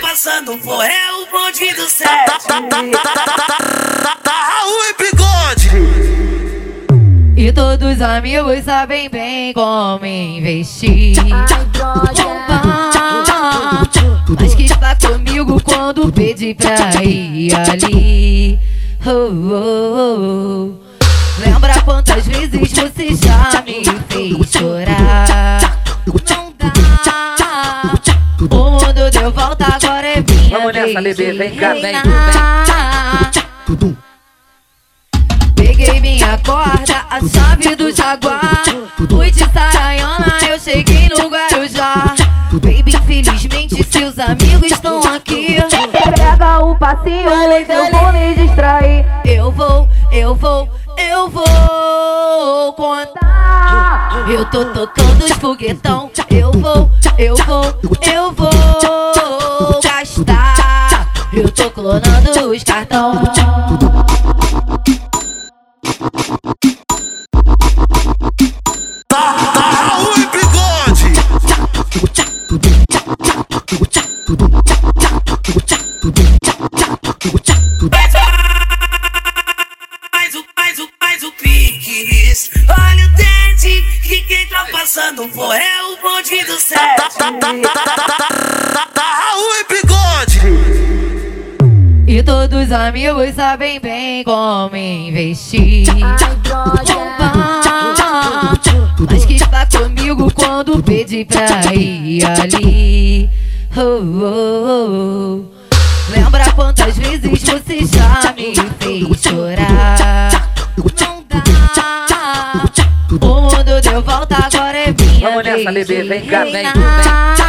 passando for é o bonde do sete. Raul e bigode. E todos os amigos sabem bem como investir. Mas que está comigo quando pedi pra ir ali. Oh, oh, oh. Lembra quantas vezes você já me fez chorar? Não dá. O mundo deu volta, é Vamos nessa, bebê, vem cá, vem. Peguei minha corda, a chave do jaguar. Fui de Saraiana, eu cheguei no Guarujá. Baby, infelizmente seus amigos estão aqui. Pega o passinho, eu vou me distrair. Eu vou, eu vou, eu vou contar. Eu tô tocando os foguetão. Eu vou, eu vou, eu vou clonando os cartão. E. Olha o dente, que quem tá passando for é o bonde do sete. Raul e bigode. E todos os amigos sabem bem como investir. Opa, mas que está comigo quando pedi pra ir ali. Oh, oh, oh. Lembra quantas vezes você já me fez chorar? Não dá. O mundo deu volta, agora é minha Vamos nessa, bebê, vem cá, vem, reinar.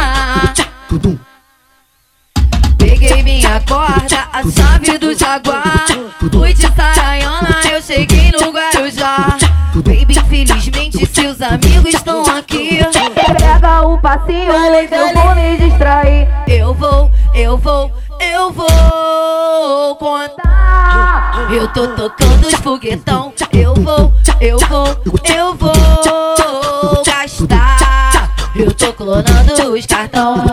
Peguei minha corda, a chave do jaguar. Fui de Saraiana, eu cheguei no Guarujá. Baby, infelizmente seus amigos estão aqui. Pega o passinho, eu vou me distrair. Eu vou, eu vou, eu vou contar. Eu tô tocando os foguetão. Eu vou, eu vou, eu vou gastar. Eu tô clonando os cartão.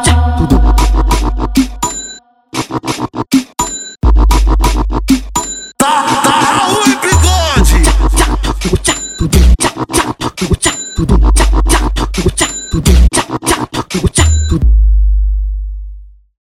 두고 짝 두고 짝